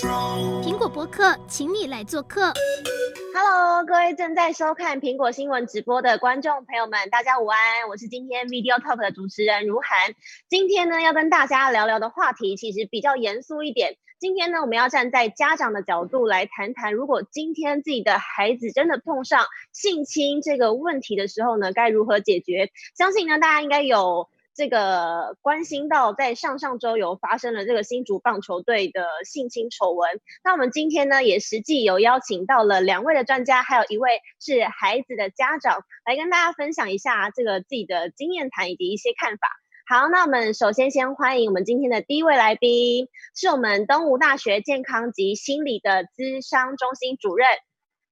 苹果播客，请你来做客。Hello，各位正在收看苹果新闻直播的观众朋友们，大家午安！我是今天 Video Talk 的主持人如涵。今天呢，要跟大家聊聊的话题其实比较严肃一点。今天呢，我们要站在家长的角度来谈谈，如果今天自己的孩子真的碰上性侵这个问题的时候呢，该如何解决？相信呢，大家应该有。这个关心到在上上周有发生了这个新竹棒球队的性侵丑闻，那我们今天呢也实际有邀请到了两位的专家，还有一位是孩子的家长，来跟大家分享一下这个自己的经验谈以及一些看法。好，那我们首先先欢迎我们今天的第一位来宾，是我们东吴大学健康及心理的咨商中心主任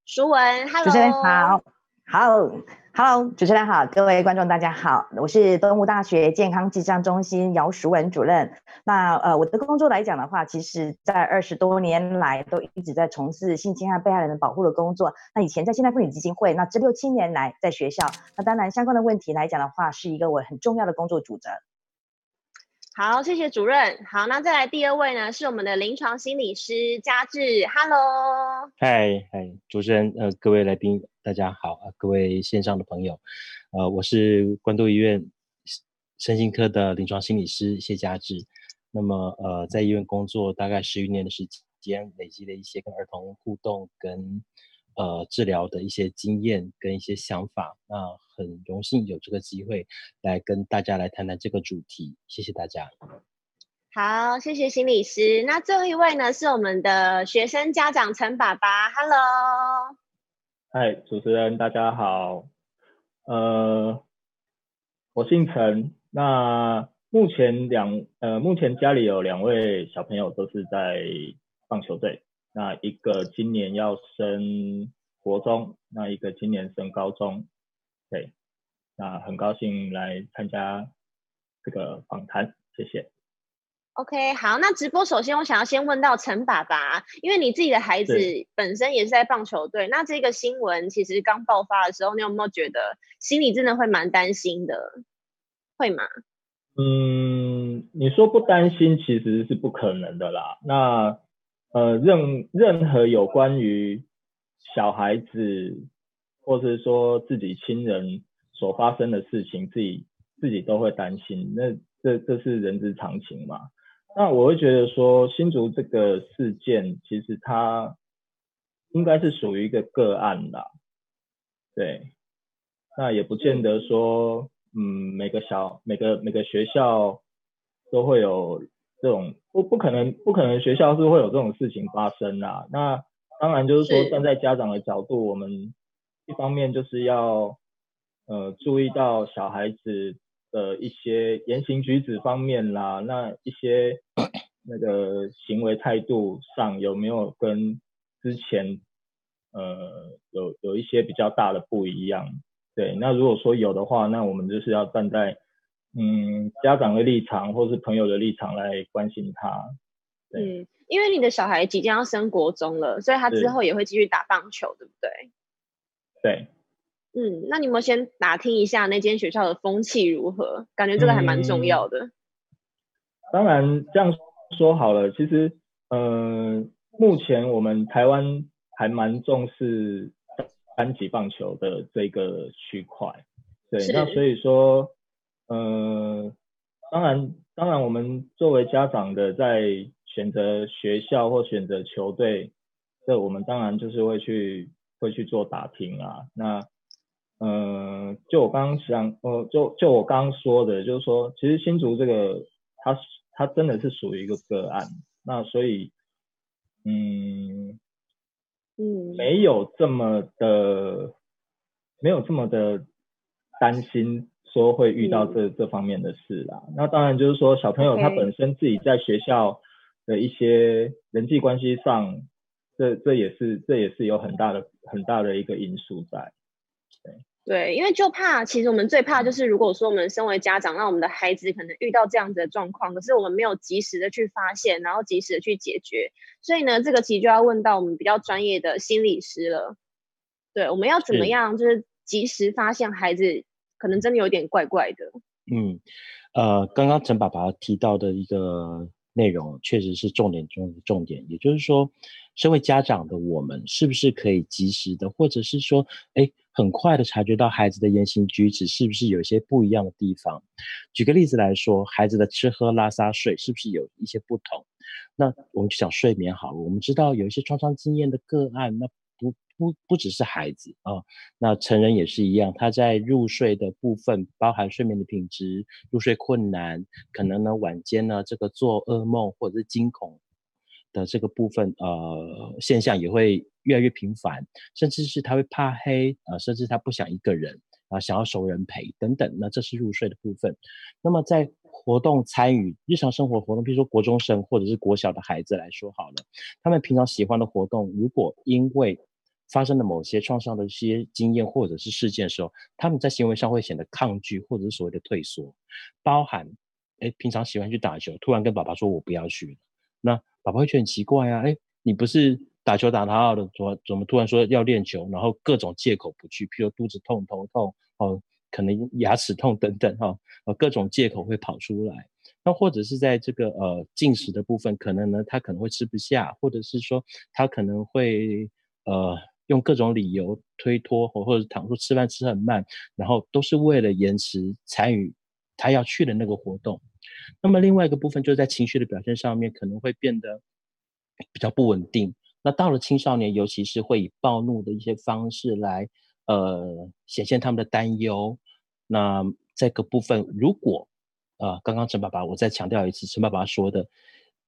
淑文。Hello，主持人好，好。Hello，主持人好，各位观众大家好，我是东吴大学健康咨商中心姚淑文主任。那呃，我的工作来讲的话，其实在二十多年来都一直在从事性侵害被害人的保护的工作。那以前在现代妇女基金会，那这六七年来在学校，那当然相关的问题来讲的话，是一个我很重要的工作主责。好，谢谢主任。好，那再来第二位呢，是我们的临床心理师嘉志。Hello，嗨嗨，主持人呃，各位来宾大家好啊，各位线上的朋友，呃，我是关渡医院身心科的临床心理师谢佳志。那么呃，在医院工作大概十余年的时间，累积了一些跟儿童互动跟。呃，治疗的一些经验跟一些想法，那很荣幸有这个机会来跟大家来谈谈这个主题，谢谢大家。好，谢谢心理师。那最后一位呢，是我们的学生家长陈爸爸，Hello。嗨，主持人大家好。呃，我姓陈。那目前两呃，目前家里有两位小朋友都是在棒球队。那一个今年要升国中，那一个今年升高中，对，那很高兴来参加这个访谈，谢谢。OK，好，那直播首先我想要先问到陈爸爸，因为你自己的孩子本身也是在棒球队，那这个新闻其实刚爆发的时候，你有没有觉得心里真的会蛮担心的？会吗？嗯，你说不担心其实是不可能的啦。那呃，任任何有关于小孩子，或是说自己亲人所发生的事情，自己自己都会担心，那这这是人之常情嘛。那我会觉得说，新竹这个事件，其实它应该是属于一个个案啦，对。那也不见得说，嗯，每个小每个每个学校都会有。这种不不可能，不可能学校是会有这种事情发生啦。那当然就是说，站在家长的角度，我们一方面就是要呃注意到小孩子的一些言行举止方面啦，那一些 那个行为态度上有没有跟之前呃有有一些比较大的不一样？对，那如果说有的话，那我们就是要站在。嗯，家长的立场或是朋友的立场来关心他。嗯，因为你的小孩即将要升国中了，所以他之后也会继续打棒球，对不对？对。嗯，那你有没有先打听一下那间学校的风气如何？感觉这个还蛮重要的。嗯，当然，这样说好了，其实，嗯，呃，目前我们台湾还蛮重视班级棒球的这个区块。对，那所以说。呃，当然，当然，我们作为家长的，在选择学校或选择球队，这我们当然就是会去会去做打听啊。那，呃，就我刚刚想，呃，就就我刚刚说的，就是说，其实新竹这个，它它真的是属于一个个案。那所以，嗯嗯，没有这么的，没有这么的担心。说会遇到这、嗯、这方面的事啦，那当然就是说小朋友他本身自己在学校的一些人际关系上，嗯、这这也是这也是有很大的很大的一个因素在。对对，因为就怕，其实我们最怕就是如果说我们身为家长，让我们的孩子可能遇到这样子的状况，可是我们没有及时的去发现，然后及时的去解决，所以呢，这个其实就要问到我们比较专业的心理师了。对，我们要怎么样就是及时发现孩子？可能真的有点怪怪的。嗯，呃，刚刚陈爸爸提到的一个内容确实是重点中的重点。也就是说，身为家长的我们，是不是可以及时的，或者是说，哎，很快的察觉到孩子的言行举止是不是有一些不一样的地方？举个例子来说，孩子的吃喝拉撒睡是不是有一些不同？那我们就讲睡眠好了。我们知道有一些创伤经验的个案，那不不只是孩子啊、那成人也是一样。他在入睡的部分，包含睡眠的品质、入睡困难，可能呢晚间呢这个做噩梦或者是惊恐的这个部分，呃现象也会越来越频繁，甚至是他会怕黑啊、甚至他不想一个人啊、想要熟人陪等等。那这是入睡的部分。那么在活动参与日常生活活动，比如说国中生或者是国小的孩子来说好了，他们平常喜欢的活动，如果因为发生了某些创伤的一些经验或者是事件的时候，他们在行为上会显得抗拒或者是所谓的退缩，包含哎平常喜欢去打球，突然跟爸爸说我不要去，那爸爸会觉得很奇怪啊，哎你不是打球打得好的，怎么怎么突然说要练球，然后各种借口不去，譬如肚子痛、头痛哦。可能牙齿痛等等哈，呃，各种借口会跑出来。那或者是在这个呃进食的部分，可能呢他可能会吃不下，或者是说他可能会呃用各种理由推脱，或或者倘若吃饭吃很慢，然后都是为了延迟参与他要去的那个活动。那么另外一个部分就是在情绪的表现上面可能会变得比较不稳定。那到了青少年，尤其是会以暴怒的一些方式来。呃，显现他们的担忧。那这个部分，如果呃，刚刚陈爸爸，我再强调一次，陈爸爸说的，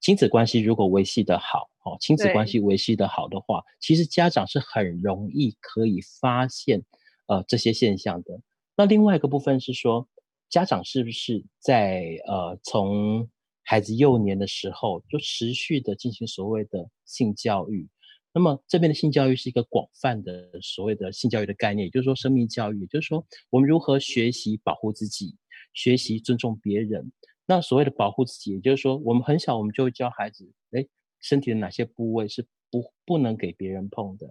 亲子关系如果维系的好，哦，亲子关系维系的好的话，其实家长是很容易可以发现呃这些现象的。那另外一个部分是说，家长是不是在呃从孩子幼年的时候就持续的进行所谓的性教育？那么这边的性教育是一个广泛的所谓的性教育的概念，也就是说生命教育，也就是说我们如何学习保护自己，学习尊重别人。那所谓的保护自己，也就是说我们很小我们就会教孩子，哎，身体的哪些部位是不不能给别人碰的。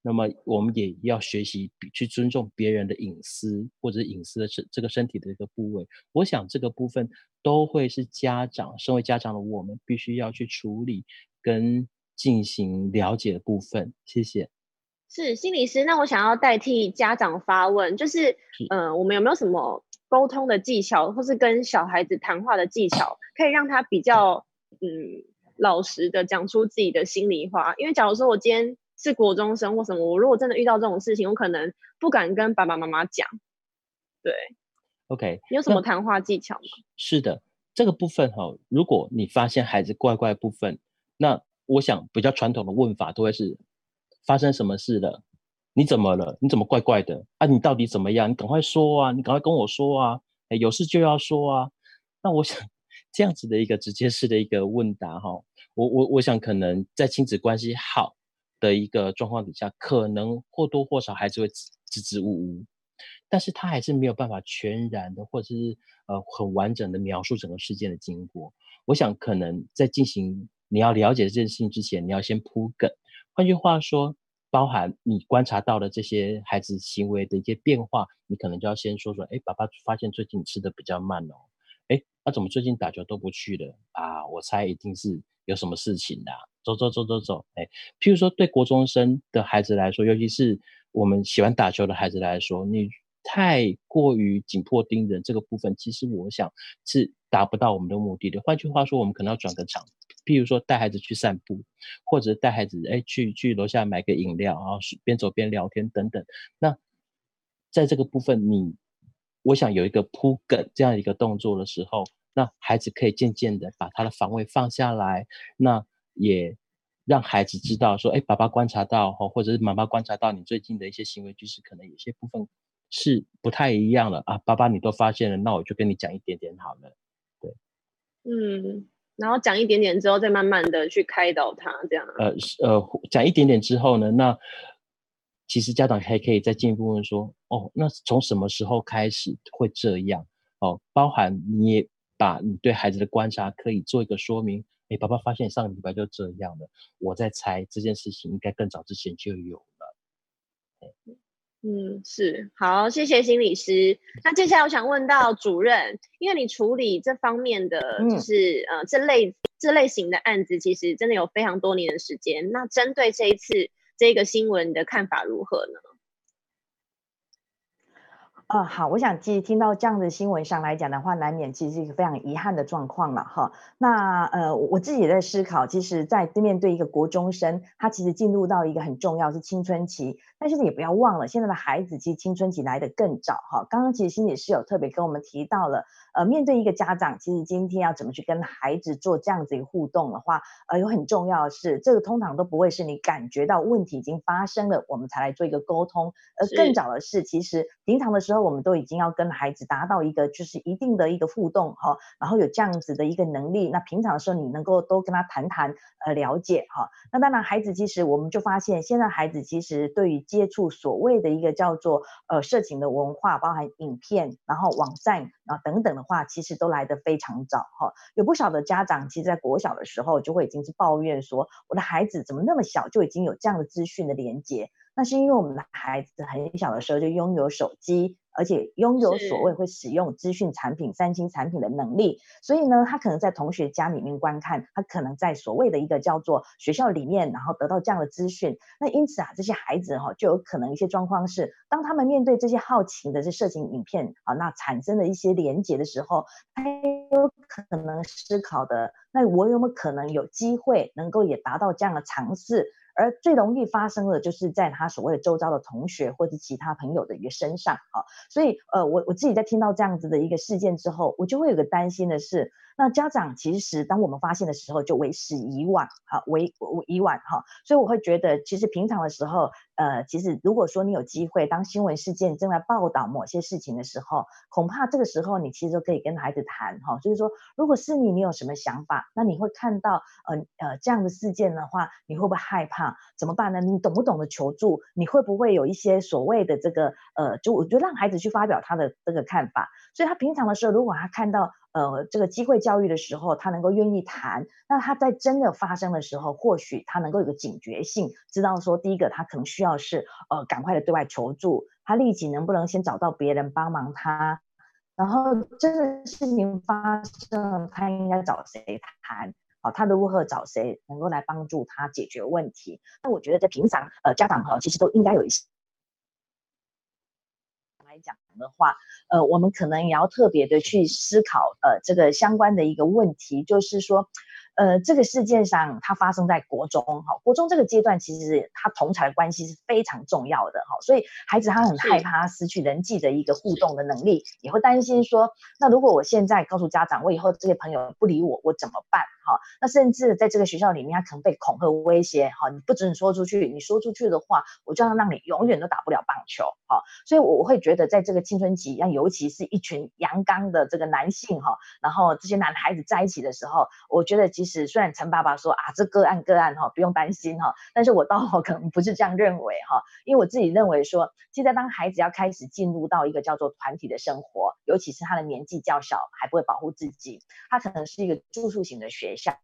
那么我们也要学习去尊重别人的隐私或者隐私的这这个身体的一个部位。我想这个部分都会是家长，身为家长的我们必须要去处理跟。进行了解的部分，谢谢。是心理师，那我想要代替家长发问，就是，嗯、呃，我们有没有什么沟通的技巧，或是跟小孩子谈话的技巧，可以让他比较，嗯，老实的讲出自己的心里话？因为假如说我今天是国中生或什么，我如果真的遇到这种事情，我可能不敢跟爸爸妈妈讲。对，OK，你有什么谈话技巧吗？是的，这个部分哈，如果你发现孩子怪怪的部分，那我想比较传统的问法都会是发生什么事了？你怎么了？你怎么怪怪的？啊，你到底怎么样？你赶快说啊！你赶快跟我说啊！哎，有事就要说啊！那我想这样子的一个直接式的一个问答哈，我我我想可能在亲子关系好的一个状况底下，可能或多或少还是会支支吾吾，但是他还是没有办法全然的或者是呃很完整的描述整个事件的经过。我想可能在进行。你要了解这件事情之前，你要先铺梗。换句话说，包含你观察到的这些孩子行为的一些变化，你可能就要先说说：哎，爸爸发现最近你吃的比较慢哦。哎，那、怎么最近打球都不去了啊？我猜一定是有什么事情的、走走走走走。哎，譬如说对国中生的孩子来说，尤其是我们喜欢打球的孩子来说，你太过于紧迫盯人这个部分，其实我想是达不到我们的目的的。换句话说，我们可能要转个场。譬如说带孩子去散步，或者带孩子哎去去楼下买个饮料，然后边走边聊天等等。那在这个部分你，我想有一个铺梗这样一个动作的时候，那孩子可以渐渐的把他的防卫放下来，那也让孩子知道说，哎，爸爸观察到，或者是妈妈观察到你最近的一些行为举止，可能有些部分是不太一样了啊。爸爸你都发现了，那我就跟你讲一点点好了。对，嗯。然后讲一点点之后，再慢慢的去开导他，这样。呃呃，讲一点点之后呢，那其实家长还可以再进一步问说，哦，那从什么时候开始会这样？哦，包含你也把你对孩子的观察可以做一个说明。哎，爸爸发现上个礼拜就这样了，我在猜这件事情应该更早之前就有了。嗯，是好，谢谢心理师。那接下来我想问到主任，因为你处理这方面的，就是、嗯、呃这类这类型的案子，其实真的有非常多年的时间。那针对这一次这个新闻，你的看法如何呢？啊，好，我想其实听到这样的新闻上来讲的话，难免其实是一个非常遗憾的状况了哈。那呃，我自己也在思考，其实，在面对一个国中生，他其实进入到一个很重要是青春期，但是也不要忘了，现在的孩子其实青春期来得更早哈。刚刚其实心理师有特别跟我们提到了，呃，面对一个家长，其实今天要怎么去跟孩子做这样子一个互动的话，呃，有很重要的是，这个通常都不会是你感觉到问题已经发生了，我们才来做一个沟通，而更早的是，其实平常的时候。我们都已经要跟孩子达到一个就是一定的一个互动哈，然后有这样子的一个能力，那平常的时候你能够都跟他谈谈呃了解哈，那当然孩子其实我们就发现现在孩子其实对于接触所谓的一个叫做呃色情的文化，包含影片，然后网站啊等等的话，其实都来得非常早哈，有不少的家长其实在国小的时候就会已经是抱怨说，我的孩子怎么那么小就已经有这样的资讯的连接。那是因为我们的孩子很小的时候就拥有手机，而且拥有所谓会使用资讯产品、三星产品的能力，所以呢，他可能在同学家里面观看，他可能在所谓的一个叫做学校里面，然后得到这样的资讯。那因此啊，这些孩子哈、哦，就有可能一些状况是，当他们面对这些好奇的这色情影片啊，那产生的一些连结的时候，他有可能思考的，那我有没有可能有机会能够也达到这样的尝试？而最容易发生的，就是在他所谓的周遭的同学或者其他朋友的一个身上啊，所以呃，我我自己在听到这样子的一个事件之后，我就会有个担心的是。那家长其实，当我们发现的时候，就为时已晚，哈，为已晚哈，所以我会觉得，其实平常的时候，呃，其实如果说你有机会，当新闻事件正在报道某些事情的时候，恐怕这个时候你其实都可以跟孩子谈，哈，就是说，如果是你，你有什么想法？那你会看到，呃呃，这样的事件的话，你会不会害怕？怎么办呢？你懂不懂得求助？你会不会有一些所谓的这个，呃，就我就让孩子去发表他的这个看法。所以他平常的时候，如果他看到。呃，这个机会教育的时候，他能够愿意谈，那他在真的发生的时候，或许他能够有个警觉性，知道说，第一个他可能需要是呃，赶快的对外求助，他立即能不能先找到别人帮忙他，然后真的事情发生，他应该找谁谈？好，他如何找谁能够来帮助他解决问题？那我觉得在平常呃，家长哈，其实都应该有一些。的话，呃，我们可能也要特别的去思考，呃，这个相关的一个问题，就是说，呃，这个事件上它发生在国中，哈，国中这个阶段其实他同侪的关系是非常重要的，哈，所以孩子他很害怕失去人际的一个互动的能力，也会担心说，那如果我现在告诉家长，我以后这些朋友不理我，我怎么办？哈，那甚至在这个学校里面，他可能被恐吓威胁，哈，你不准说出去，你说出去的话，我就要让你永远都打不了棒球，哈，所以我会觉得，在这个青春期，那尤其是一群阳刚的这个男性，哈，然后这些男孩子在一起的时候，我觉得其其实虽然陈爸爸说啊，这个案个案，哈，不用担心，哈，但是我倒可能不是这样认为，哈，因为我自己认为说，现在当孩子要开始进入到一个叫做团体的生活，尤其是他的年纪较小，还不会保护自己，他可能是一个住宿型的学。学校，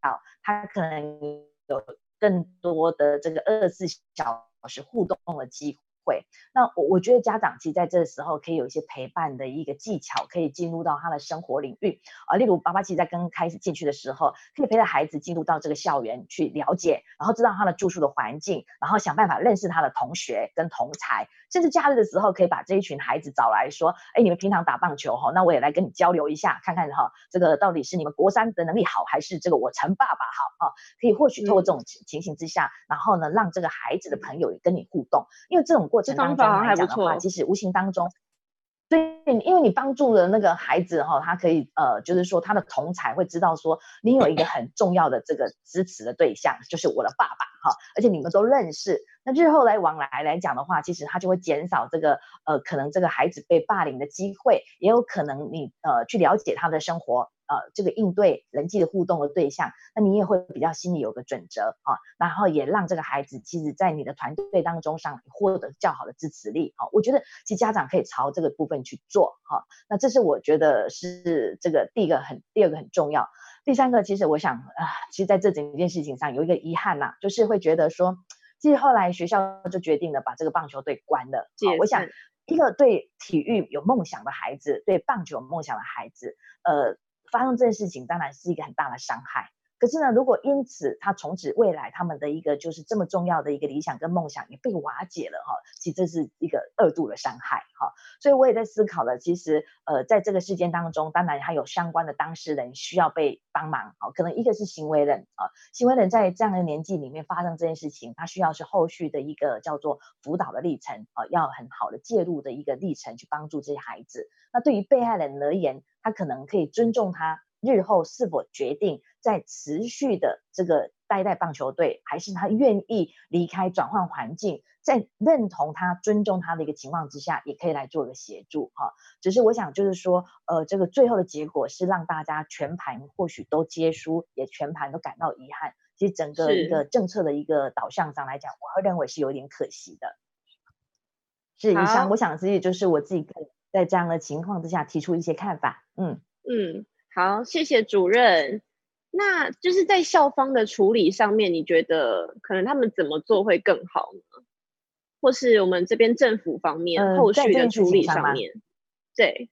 他可能有更多的这个二十四小时互动的机会。那我我觉得家长其实在这个时候可以有一些陪伴的一个技巧，可以进入到他的生活领域啊。例如，爸爸其实在刚开始进去的时候，可以陪着孩子进入到这个校园去了解，然后知道他的住宿的环境，然后想办法认识他的同学跟同才，甚至假日的时候可以把这一群孩子找来说，哎，你们平常打棒球哈，那我也来跟你交流一下，看看哈，这个到底是你们国三的能力好，还是这个我陈爸爸好啊？可以或许透过这种情形之下，嗯、然后呢，让这个孩子的朋友也跟你互动，因为这种过。过程当中来讲的话，其实无形当中，对，因为你帮助了那个孩子哈，他可以呃，就是说他的同才会知道说，你有一个很重要的这个支持的对象，就是我的爸爸哈，而且你们都认识，那日后来往来来讲的话，其实他就会减少这个呃，可能这个孩子被霸凌的机会，也有可能你呃去了解他的生活。呃，这个应对人际的互动的对象，那你也会比较心里有个准则啊，然后也让这个孩子其实在你的团队当中上获得较好的支持力啊。我觉得其实家长可以朝这个部分去做哈。那这是我觉得是这个第一个很，第二个很重要。第三个，其实我想啊，其实在这整件事情上有一个遗憾呐，就是会觉得说，其实后来学校就决定了把这个棒球队关了。好，我想一个对体育有梦想的孩子，对棒球有梦想的孩子，呃，发生这件事情当然是一个很大的伤害。可是呢，如果因此他从此未来他们的一个就是这么重要的一个理想跟梦想也被瓦解了哈，其实这是一个二度的伤害哈。所以我也在思考了，其实呃在这个事件当中，当然还有相关的当事人需要被帮忙啊。可能一个是行为人啊，行为人在这样的年纪里面发生这件事情，他需要是后续的一个叫做辅导的历程啊，要很好的介入的一个历程去帮助这些孩子。那对于被害人而言，他可能可以尊重他。日后是否决定在持续的这个待在棒球队，还是他愿意离开转换环境，在认同他、尊重他的一个情况之下，也可以来做一个协助哈。只是我想就是说，呃，这个最后的结果是让大家全盘或许都皆输，也全盘都感到遗憾。其实整个一个政策的一个导向上来讲，我会认为是有点可惜的。是以上，我想自己就是我自己在这样的情况之下提出一些看法。嗯嗯。好，谢谢主任。那就是在校方的处理上面，你觉得可能他们怎么做会更好呢？或是我们这边政府方面后续的处理上面？呃、对，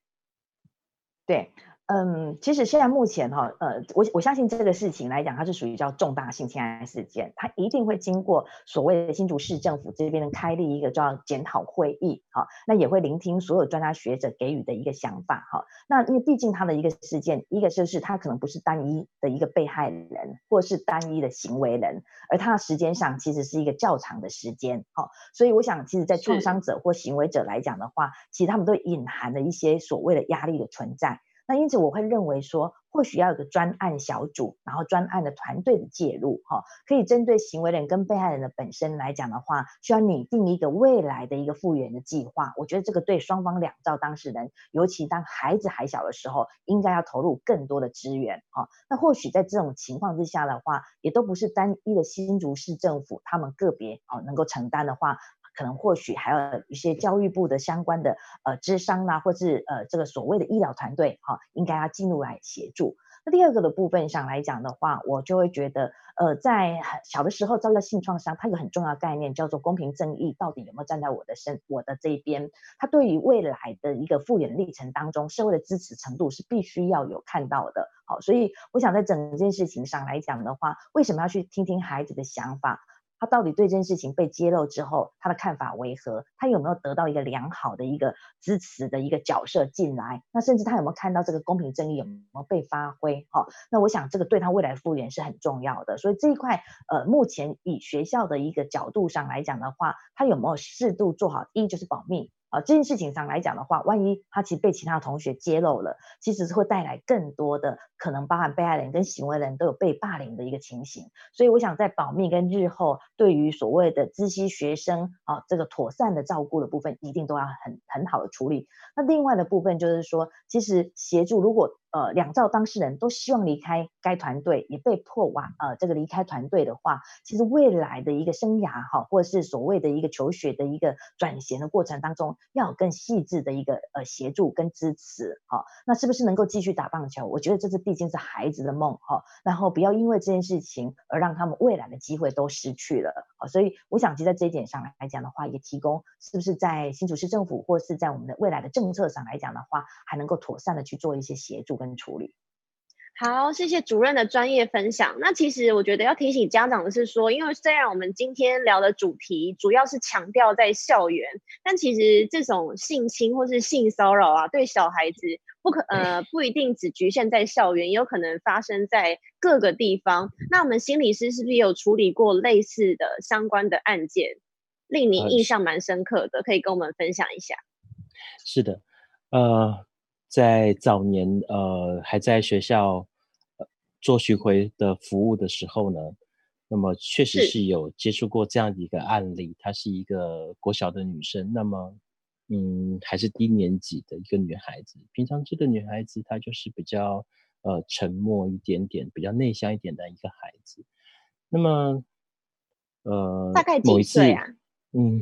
对。嗯，其实现在目前哈，呃，我我相信这个事情来讲，它是属于叫重大性侵害事件，它一定会经过所谓的新竹市政府这边的开立一个叫检讨会议，哈，那也会聆听所有专家学者给予的一个想法，哈，那因为毕竟它的一个事件，一个就是它可能不是单一的一个被害人，或是单一的行为人，而它的时间上其实是一个较长的时间，哈，所以我想，其实，在创伤者或行为者来讲的话，其实他们都隐含了一些所谓的压力的存在。那因此我会认为说，或许要有个专案小组，然后专案的团队的介入，哈，可以针对行为人跟被害人的本身来讲的话，需要拟定一个未来的一个复原的计划。我觉得这个对双方两造当事人，尤其当孩子还小的时候，应该要投入更多的资源，哈。那或许在这种情况之下的话，也都不是单一的新竹市政府他们个别哦能够承担的话。可能或许还有一些教育部的相关的呃智商啊，或是呃这个所谓的医疗团队哈，应该要进入来协助。那第二个的部分上来讲的话，我就会觉得呃在小的时候遭遇到性创伤，它有个很重要的概念叫做公平正义，到底有没有站在我的身我的这一边？它对于未来的一个复原历程当中，社会的支持程度是必须要有看到的。好，所以我想在整件事情上来讲的话，为什么要去听听孩子的想法？他到底对这件事情被揭露之后，他的看法为何？他有没有得到一个良好的一个支持的一个角色进来？那甚至他有没有看到这个公平正义有没有被发挥？哈，那我想这个对他未来复原是很重要的。所以这一块，呃，目前以学校的一个角度上来讲的话，他有没有适度做好？一就是保密。啊，这件事情上来讲的话，万一他其实被其他同学揭露了，其实是会带来更多的可能，包含被害人跟行为人都有被霸凌的一个情形。所以我想在保密跟日后对于所谓的知悉学生啊这个妥善的照顾的部分，一定都要很很好的处理。那另外的部分就是说，其实协助如果。呃，两造当事人都希望离开该团队，也被迫往呃这个离开团队的话，其实未来的一个生涯哈，或者是所谓的一个求学的一个转型的过程当中，要有更细致的一个呃协助跟支持哈。那是不是能够继续打棒球？我觉得这是毕竟是孩子的梦哈，然后不要因为这件事情而让他们未来的机会都失去了啊。所以我想，其实在这一点上来讲的话，也提供是不是在新竹市政府或是在我们的未来的政策上来讲的话，还能够妥善的去做一些协助跟。处理好，谢谢主任的专业分享。那其实我觉得要提醒家长的是说，因为虽然我们今天聊的主题主要是强调在校园，但其实这种性侵或是性骚扰啊，对小孩子不可呃不一定只局限在校园，也有可能发生在各个地方。那我们心理师是不是也有处理过类似的相关的案件，令你印象蛮深刻的？可以跟我们分享一下。是的，呃。在早年，呃，还在学校做巡回的服务的时候呢，那么确实是有接触过这样的一个案例。她是一个国小的女生，那么，嗯，还是低年级的一个女孩子。平常这个女孩子她就是比较呃沉默一点点，比较内向一点的一个孩子。那么，呃，大概几岁啊？嗯。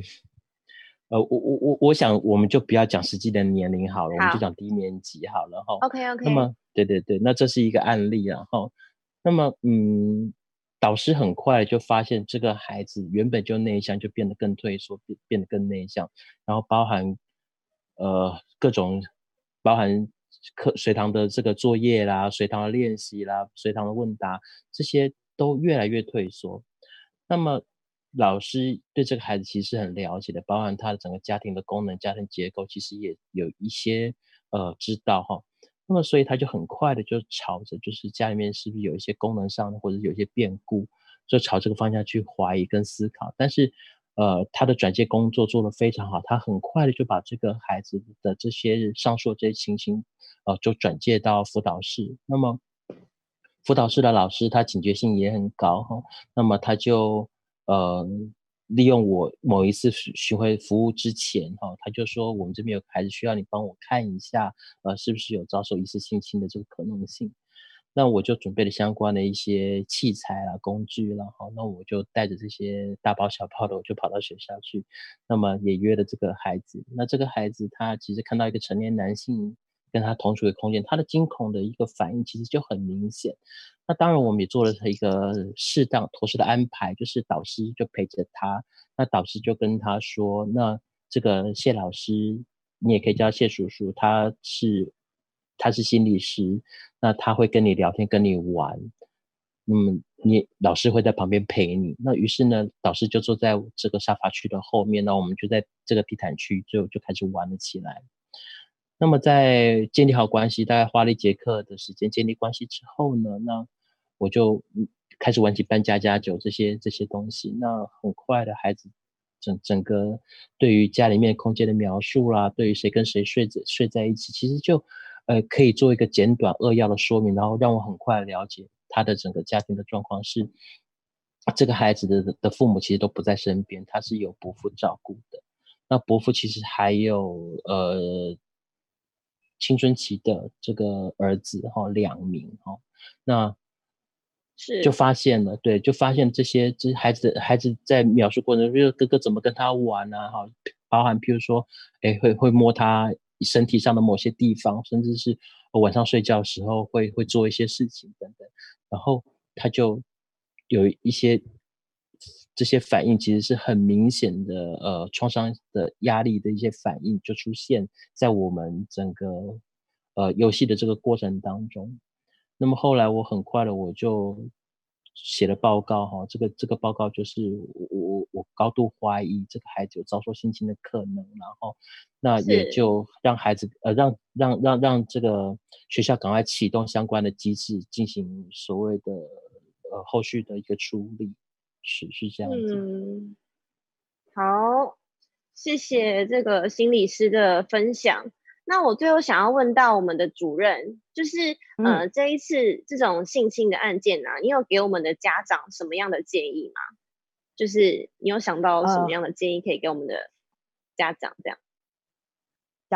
呃，我我我我想，我们就不要讲实际的年龄好了，好，我们就讲低年级好了哈。OK OK。那么，对对对，那这是一个案例，然后，那么，嗯，导师很快就发现这个孩子原本就内向，就变得更退缩，变变得更内向，然后包含呃各种包含课随堂的这个作业啦，随堂的练习啦，随堂的问答这些都越来越退缩。那么老师对这个孩子其实很了解的，包含他的整个家庭的功能、家庭结构，其实也有一些呃知道哈。那么，所以他就很快的就朝着，就是家里面是不是有一些功能上的，或者有一些变故，就朝这个方向去怀疑跟思考。但是，呃，他的转介工作做得非常好，他很快的就把这个孩子的这些上述这些情形，呃，就转介到辅导室。那么，辅导室的老师他警觉性也很高哈，那么他就，呃。利用我某一次巡回服务之前，哈，他就说我们这边有孩子需要你帮我看一下，呃，是不是有遭受疑似性侵的这个可能性？那我就准备了相关的一些器材啊、工具然后，那我就带着这些大包小包的，我就跑到学校去，那么也约了这个孩子。那这个孩子他其实看到一个成年男性跟他同处的空间，他的惊恐的一个反应其实就很明显。那当然，我们也做了他一个适当妥适的安排，就是导师就陪着他。那导师就跟他说：“那这个谢老师，你也可以叫谢叔叔，他是他是心理师，那他会跟你聊天，跟你玩。嗯，你老师会在旁边陪你。那于是呢，导师就坐在这个沙发区的后面，那我们就在这个地毯区就就开始玩了起来。”那么在建立好关系，大概花了一节课的时间建立关系之后呢，那我就开始玩起搬家家酒这些这些东西。那很快的孩子整整个对于家里面空间的描述啦，对于谁跟谁睡着睡在一起，其实就呃可以做一个简短扼要的说明，然后让我很快了解他的整个家庭的状况是，这个孩子的的父母其实都不在身边，他是有伯父照顾的。那伯父其实还有呃。青春期的这个儿子哈，两名哈，那是就发现了，对，就发现这些这孩子孩子在描述过程中，比如哥哥怎么跟他玩啊，哈，包含譬如说，哎，会会摸他身体上的某些地方，甚至是晚上睡觉的时候会会做一些事情等等，然后他就有一些。这些反应其实是很明显的，呃，创伤的压力的一些反应就出现在我们整个呃游戏的这个过程当中。那么后来我很快的我就写了报告哈，这个这个报告就是我我我高度怀疑这个孩子有遭受性侵的可能，然后那也就让孩子呃让让让让这个学校赶快启动相关的机制，进行所谓的呃后续的一个处理。是是这样子。嗯，好，谢谢这个心理师的分享。那我最后想要问到我们的主任，就是、嗯、呃这一次这种性侵的案件啊，你有给我们的家长什么样的建议吗？就是你有想到什么样的建议可以给我们的家长这样？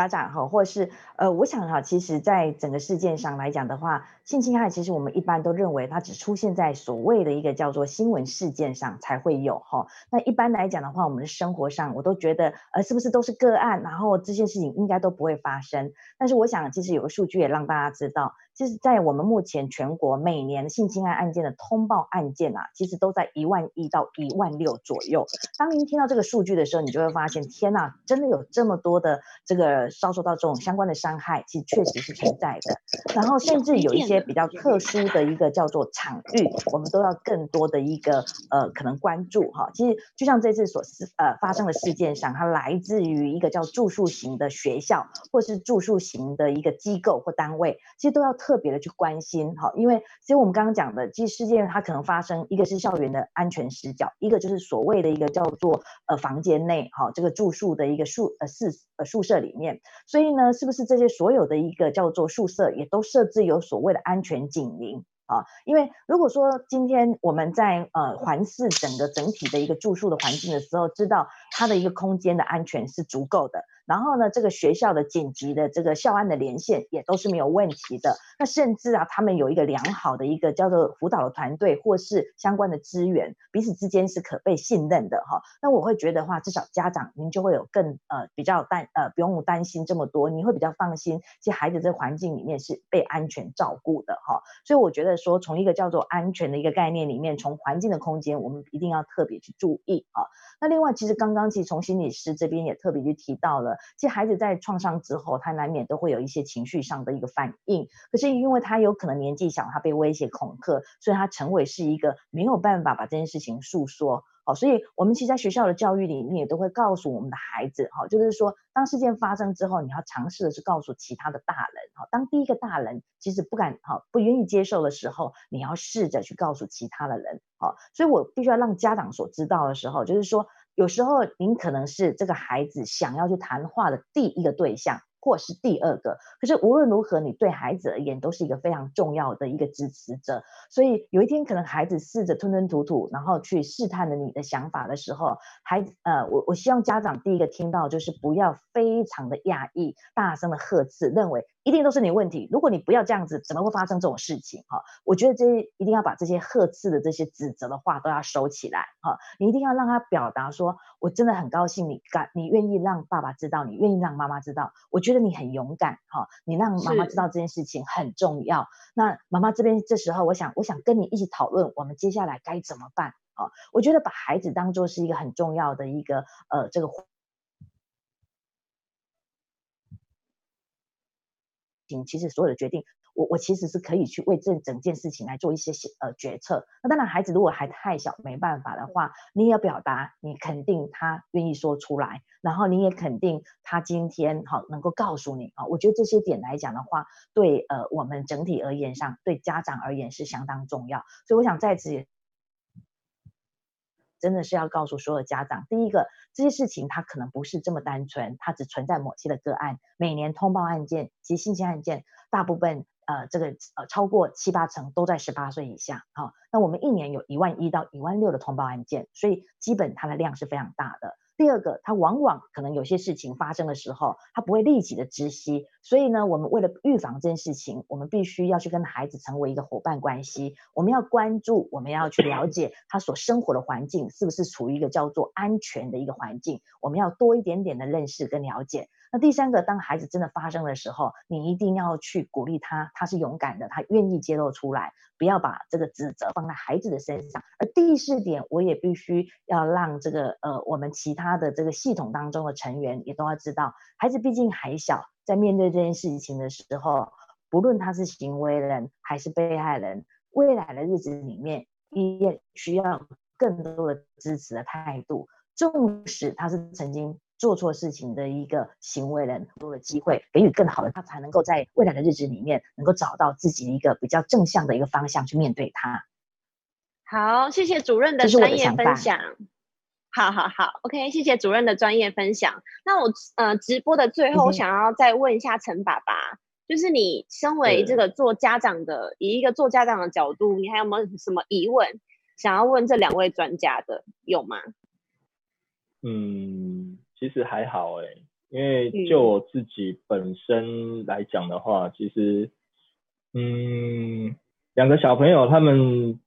家长哈，或者是呃，我想哈，其实，在整个事件上来讲的话，性侵害其实我们一般都认为它只出现在所谓的一个叫做新闻事件上才会有哈。那一般来讲的话，我们的生活上，我都觉得呃，是不是都是个案，然后这些事情应该都不会发生。但是我想，其实有个数据也让大家知道。其实，在我们目前全国每年性侵害案件的通报案件啊，其实都在一万一到一万六左右。当您听到这个数据的时候，你就会发现，天呐，真的有这么多的这个遭受到这种相关的伤害，其实确实是存在的。然后，甚至有一些比较特殊的一个叫做场域，我们都要更多的一个呃可能关注哈。其实，就像这次所呃发生的事件上，它来自于一个叫住宿型的学校，或是住宿型的一个机构或单位，其实都要特。特别的去关心，哈，因为其实我们刚刚讲的，其实事件它可能发生，一个是校园的安全死角，一个就是所谓的一个叫做呃房间内，哈，这个住宿的一个宿呃宿呃宿舍里面，所以呢，是不是这些所有的一个叫做宿舍也都设置有所谓的安全警铃？啊，因为如果说今天我们在呃环视整个整体的一个住宿的环境的时候，知道它的一个空间的安全是足够的。然后呢，这个学校的紧急的这个校安的连线也都是没有问题的。那甚至啊，他们有一个良好的一个叫做辅导的团队，或是相关的资源，彼此之间是可被信任的哈。那我会觉得话，至少家长您就会有更呃比较担呃不用担心这么多，你会比较放心，其实孩子这环境里面是被安全照顾的哈。所以我觉得说，从一个叫做安全的一个概念里面，从环境的空间，我们一定要特别去注意啊。那另外，其实刚刚其实从心理师这边也特别去提到了，其实孩子在创伤之后，他难免都会有一些情绪上的一个反应。可是因为他有可能年纪小，他被威胁恐吓，所以他成为是一个没有办法把这件事情诉说。好，所以我们其实在学校的教育里面也都会告诉我们的孩子，哈，就是说，当事件发生之后，你要尝试的是告诉其他的大人，哈，当第一个大人其实不敢，哈，不愿意接受的时候，你要试着去告诉其他的人，好，所以我必须要让家长所知道的时候，就是说，有时候您可能是这个孩子想要去谈话的第一个对象。或是第二个，可是无论如何，你对孩子而言都是一个非常重要的一个支持者。所以有一天，可能孩子试着吞吞吐吐，然后去试探了你的想法的时候，孩子，呃，我我希望家长第一个听到就是不要非常的讶异，大声的呵斥，认为。一定都是你问题。如果你不要这样子，怎么会发生这种事情？哈，我觉得这些一定要把这些呵斥的这些指责的话都要收起来。哈，你一定要让他表达说，我真的很高兴你敢，你愿意让爸爸知道，你愿意让妈妈知道。我觉得你很勇敢。哈，你让妈妈知道这件事情很重要。那妈妈这边这时候，我想，我想跟你一起讨论，我们接下来该怎么办？哈，我觉得把孩子当做是一个很重要的一个呃这个。其实所有的决定，我我其实是可以去为这整件事情来做一些呃决策。那当然，孩子如果还太小，没办法的话，你也表达，你肯定他愿意说出来，然后你也肯定他今天好能够告诉你啊。我觉得这些点来讲的话，对呃我们整体而言上，对家长而言是相当重要。所以我想在此。真的是要告诉所有家长，第一个，这些事情它可能不是这么单纯，它只存在某些的个案。每年通报案件及性侵案件，大部分呃这个呃超过七八成都在十八岁以下。好、哦，那我们一年有一万一到一万六的通报案件，所以基本它的量是非常大的。第二个，他往往可能有些事情发生的时候，他不会立即的知悉，所以呢，我们为了预防这件事情，我们必须要去跟孩子成为一个伙伴关系，我们要关注，我们要去了解他所生活的环境是不是处于一个叫做安全的一个环境，我们要多一点点的认识跟了解。那第三个，当孩子真的发生的时候，你一定要去鼓励他，他是勇敢的，他愿意揭露出来，不要把这个指责放在孩子的身上。而第四点，我也必须要让这个呃，我们其他的这个系统当中的成员也都要知道，孩子毕竟还小，在面对这件事情的时候，不论他是行为人还是被害人，未来的日子里面，也需要更多的支持的态度，纵使他是曾经。做错事情的一个行为人，多的机会，给予更好的，他才能够在未来的日子里面，能够找到自己一个比较正向的一个方向去面对他。好，谢谢主任的专业分享。好好好，OK，谢谢主任的专业分享。那我呃直播的最后，我想要再问一下陈爸爸，嗯、就是你身为这个做家长的，以一个做家长的角度，你还有没有什么疑问想要问这两位专家的？有吗？嗯。其实还好诶，因为就我自己本身来讲的话，嗯、其实，嗯，两个小朋友他们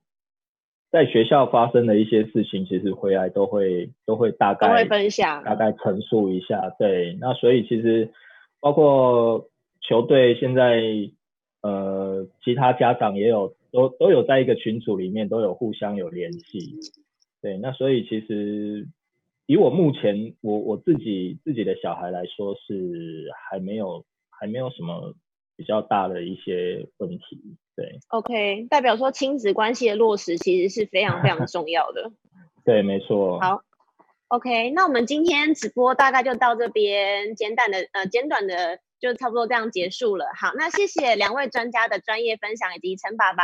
在学校发生的一些事情，其实回来都会都会大概会分享，大概陈述一下。对，那所以其实包括球队现在，呃，其他家长也有都都有在一个群组里面都有互相有联系。对，那所以其实。以我目前我我自己自己的小孩来说，是还没有还没有什么比较大的一些问题，对。OK，代表说亲子关系的落实其实是非常非常重要的。对，没错。好，OK，那我们今天直播大概就到这边，简短的呃简短的就差不多这样结束了。好，那谢谢两位专家的专业分享，以及陈爸爸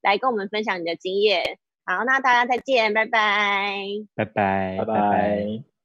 来跟我们分享你的经验。好，那大家再见，拜拜，拜拜，拜拜。